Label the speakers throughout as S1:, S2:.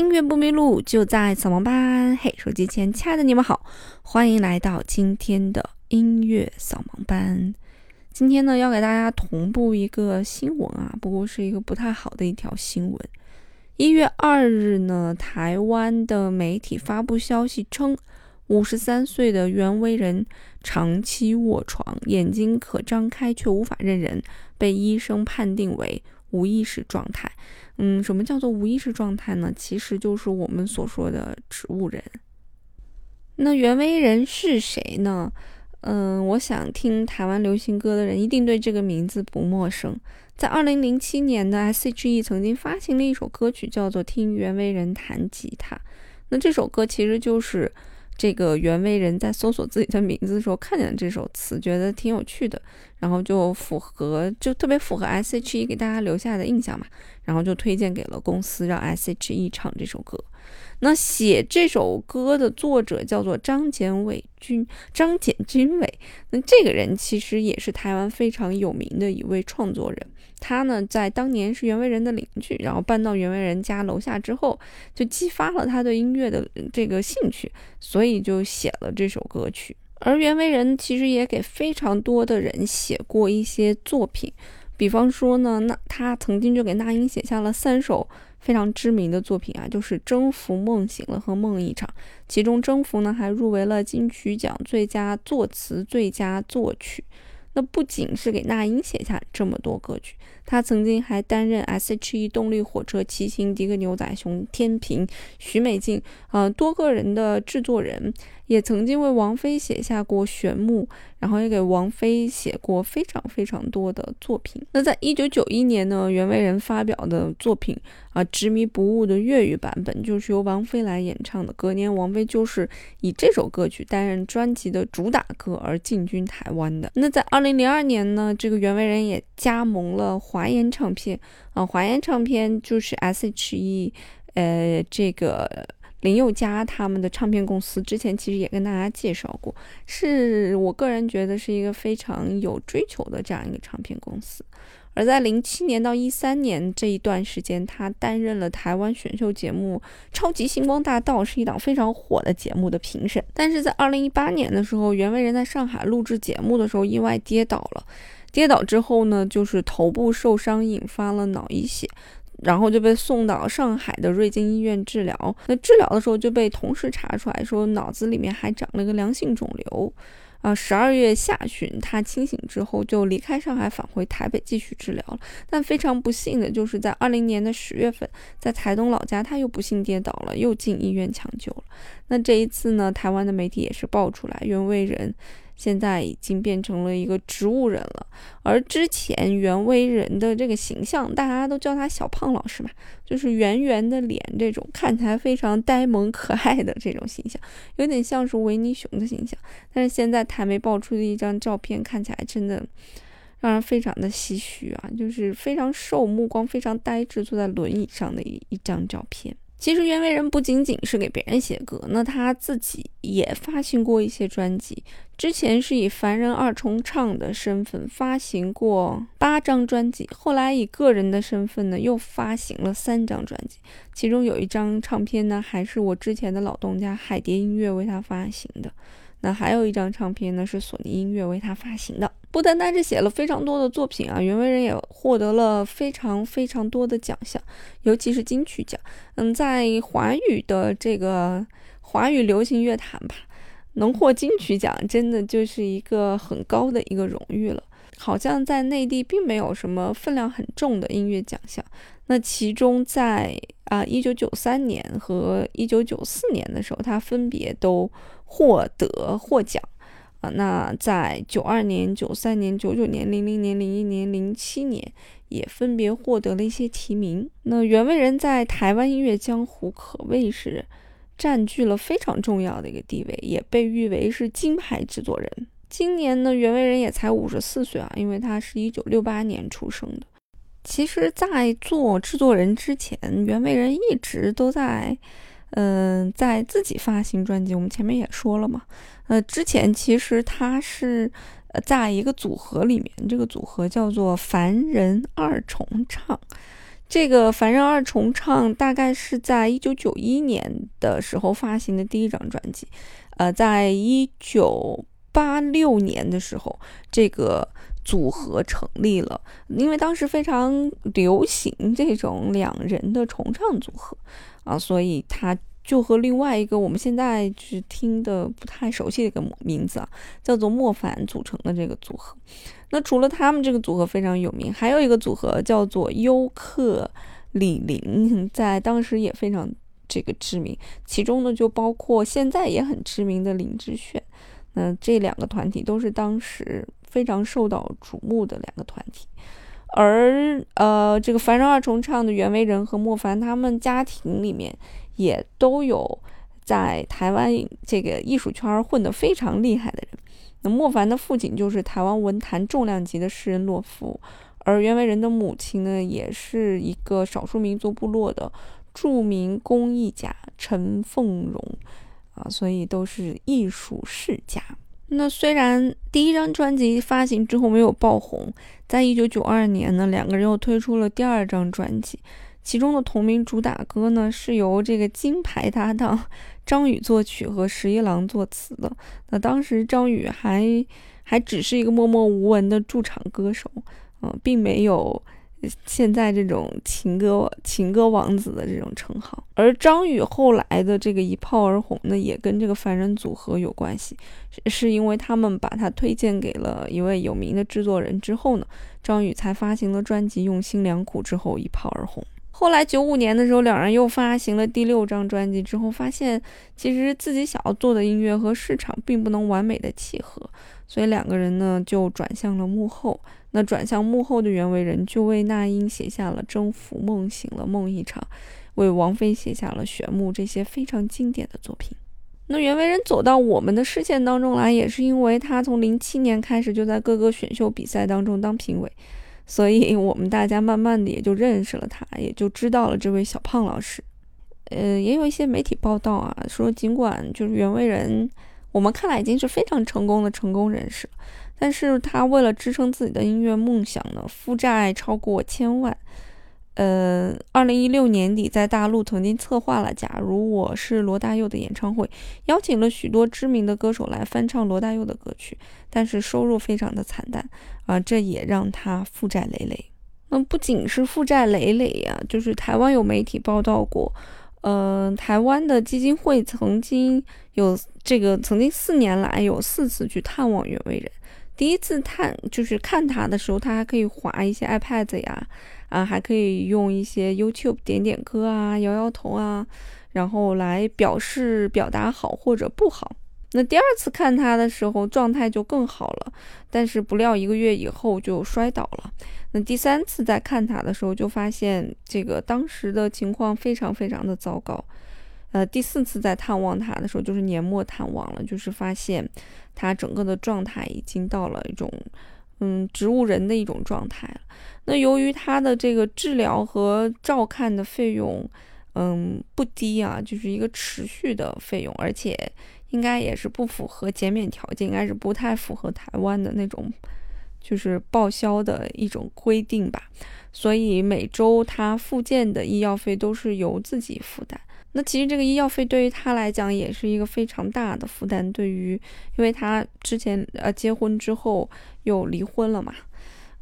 S1: 音乐不迷路，就在扫盲班。嘿，手机前亲爱的你们好，欢迎来到今天的音乐扫盲班。今天呢，要给大家同步一个新闻啊，不过是一个不太好的一条新闻。一月二日呢，台湾的媒体发布消息称，五十三岁的袁惟仁长期卧床，眼睛可张开却无法认人，被医生判定为无意识状态。嗯，什么叫做无意识状态呢？其实就是我们所说的植物人。那袁惟仁是谁呢？嗯，我想听台湾流行歌的人一定对这个名字不陌生。在二零零七年的 S.H.E 曾经发行了一首歌曲，叫做《听袁惟仁弹吉他》。那这首歌其实就是这个袁惟仁在搜索自己的名字的时候看见了这首词，觉得挺有趣的，然后就符合，就特别符合 S.H.E 给大家留下的印象嘛。然后就推荐给了公司，让 S.H.E 唱这首歌。那写这首歌的作者叫做张简伟军，张简军伟。那这个人其实也是台湾非常有名的一位创作人。他呢，在当年是袁惟仁的邻居，然后搬到袁惟仁家楼下之后，就激发了他对音乐的这个兴趣，所以就写了这首歌曲。而袁惟仁其实也给非常多的人写过一些作品。比方说呢，那他曾经就给那英写下了三首非常知名的作品啊，就是《征服》《梦醒了》和《梦一场》。其中《征服》呢还入围了金曲奖最佳作词、最佳作曲。那不仅是给那英写下这么多歌曲，他曾经还担任 S.H.E 动力火车、骑行迪克牛仔熊、天平、许美静呃多个人的制作人。也曾经为王菲写下过旋木，然后也给王菲写过非常非常多的作品。那在一九九一年呢，袁惟仁发表的作品啊《执迷不悟》的粤语版本就是由王菲来演唱的。隔年，王菲就是以这首歌曲担任专辑的主打歌而进军台湾的。那在二零零二年呢，这个袁惟仁也加盟了华研唱片啊，华研唱片就是 S.H.E，呃，这个。林宥嘉他们的唱片公司之前其实也跟大家介绍过，是我个人觉得是一个非常有追求的这样一个唱片公司。而在零七年到一三年这一段时间，他担任了台湾选秀节目《超级星光大道》是一档非常火的节目的评审。但是在二零一八年的时候，袁惟仁在上海录制节目的时候意外跌倒了，跌倒之后呢，就是头部受伤，引发了脑溢血。然后就被送到上海的瑞金医院治疗。那治疗的时候就被同事查出来说脑子里面还长了个良性肿瘤。啊，十二月下旬他清醒之后就离开上海返回台北继续治疗了。但非常不幸的就是在二零年的十月份，在台东老家他又不幸跌倒了，又进医院抢救了。那这一次呢，台湾的媒体也是爆出来袁惟仁。现在已经变成了一个植物人了，而之前袁惟仁的这个形象，大家都叫他小胖老师嘛，就是圆圆的脸，这种看起来非常呆萌可爱的这种形象，有点像是维尼熊的形象。但是现在台媒爆出的一张照片，看起来真的让人非常的唏嘘啊，就是非常瘦，目光非常呆滞，坐在轮椅上的一一张照片。其实袁惟仁不仅仅是给别人写歌，那他自己也发行过一些专辑。之前是以凡人二重唱的身份发行过八张专辑，后来以个人的身份呢又发行了三张专辑，其中有一张唱片呢还是我之前的老东家海蝶音乐为他发行的。那还有一张唱片呢，是索尼音乐为他发行的。不单单是写了非常多的作品啊，袁惟仁也获得了非常非常多的奖项，尤其是金曲奖。嗯，在华语的这个华语流行乐坛吧，能获金曲奖真的就是一个很高的一个荣誉了。好像在内地并没有什么分量很重的音乐奖项。那其中在啊，一九九三年和一九九四年的时候，他分别都。获得获奖啊！那在九二年、九三年、九九年、零零年、零一年、零七年，也分别获得了一些提名。那袁惟仁在台湾音乐江湖可谓是占据了非常重要的一个地位，也被誉为是金牌制作人。今年呢，袁惟仁也才五十四岁啊，因为他是一九六八年出生的。其实，在做制作人之前，袁惟仁一直都在。嗯，在自己发行专辑，我们前面也说了嘛。呃，之前其实他是呃在一个组合里面，这个组合叫做凡人二重唱。这个《凡人二重唱》大概是在一九九一年的时候发行的第一张专辑，呃，在一九八六年的时候，这个组合成立了，因为当时非常流行这种两人的重唱组合啊，所以他就和另外一个我们现在是听的不太熟悉的一个名字啊，叫做莫凡组成的这个组合。那除了他们这个组合非常有名，还有一个组合叫做优客李林，在当时也非常这个知名。其中呢，就包括现在也很知名的林志炫。那这两个团体都是当时非常受到瞩目的两个团体。而呃，这个凡人二重唱的袁惟仁和莫凡，他们家庭里面也都有在台湾这个艺术圈混得非常厉害的人。那莫凡的父亲就是台湾文坛重量级的诗人洛夫，而袁惟仁的母亲呢，也是一个少数民族部落的著名工艺家陈凤荣，啊，所以都是艺术世家。那虽然第一张专辑发行之后没有爆红，在一九九二年呢，两个人又推出了第二张专辑。其中的同名主打歌呢，是由这个金牌搭档 张宇作曲和十一郎作词的。那当时张宇还还只是一个默默无闻的驻场歌手，嗯，并没有现在这种情歌情歌王子的这种称号。而张宇后来的这个一炮而红呢，也跟这个凡人组合有关系，是因为他们把他推荐给了一位有名的制作人之后呢，张宇才发行了专辑《用心良苦》之后一炮而红。后来九五年的时候，两人又发行了第六张专辑之后，发现其实自己想要做的音乐和市场并不能完美的契合，所以两个人呢就转向了幕后。那转向幕后的袁惟仁就为那英写下了《征服梦醒了梦一场》，为王菲写下了《玄木》这些非常经典的作品。那袁惟仁走到我们的视线当中来，也是因为他从零七年开始就在各个选秀比赛当中当评委。所以，我们大家慢慢的也就认识了他，也就知道了这位小胖老师。呃，也有一些媒体报道啊，说尽管就是袁惟仁，我们看来已经是非常成功的成功人士了，但是他为了支撑自己的音乐梦想呢，负债超过千万。呃，二零一六年底，在大陆曾经策划了《假如我是罗大佑》的演唱会，邀请了许多知名的歌手来翻唱罗大佑的歌曲，但是收入非常的惨淡啊，这也让他负债累累。那不仅是负债累累呀，就是台湾有媒体报道过，呃，台湾的基金会曾经有这个曾经四年来有四次去探望袁惟仁。第一次探就是看他的时候，他还可以划一些 iPad 呀，啊，还可以用一些 YouTube 点点歌啊、摇摇头啊，然后来表示表达好或者不好。那第二次看他的时候，状态就更好了，但是不料一个月以后就摔倒了。那第三次再看他的时候，就发现这个当时的情况非常非常的糟糕。呃，第四次在探望他的时候，就是年末探望了，就是发现他整个的状态已经到了一种，嗯，植物人的一种状态。那由于他的这个治疗和照看的费用，嗯，不低啊，就是一个持续的费用，而且应该也是不符合减免条件，应该是不太符合台湾的那种，就是报销的一种规定吧。所以每周他复健的医药费都是由自己负担。那其实这个医药费对于他来讲也是一个非常大的负担，对于，因为他之前呃结婚之后又离婚了嘛，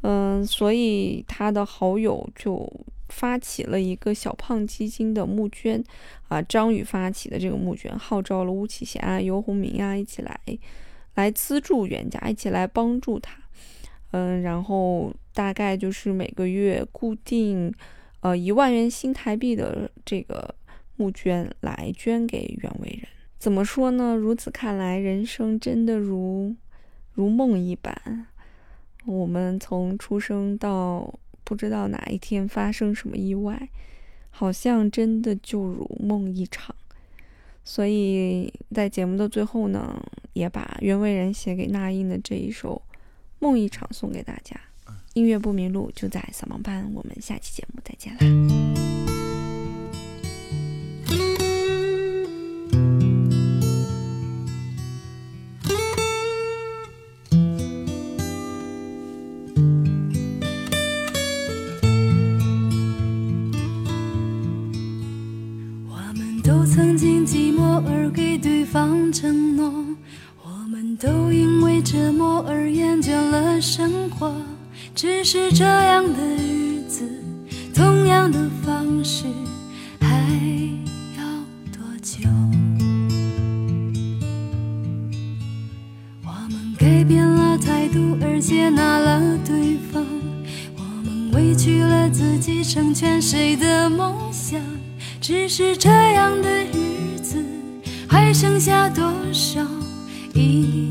S1: 嗯，所以他的好友就发起了一个小胖基金的募捐，啊，张宇发起的这个募捐，号召了吴启贤、尤鸿明啊一起来，来资助袁家，一起来帮助他，嗯，然后大概就是每个月固定，呃一万元新台币的这个。募捐来捐给袁惟仁，怎么说呢？如此看来，人生真的如如梦一般。我们从出生到不知道哪一天发生什么意外，好像真的就如梦一场。所以在节目的最后呢，也把袁惟仁写给那英的这一首《梦一场送给大家。音乐不迷路就在扫盲班我们下期节目再见啦。
S2: 我们都曾经寂寞而给对方承诺我们都因为折磨而厌生活。只是这样的日子，同样的方式，还要多久？我们改变了态度而接纳了对方，我们委屈了自己成全谁的梦想？只是这样的日子，还剩下多少已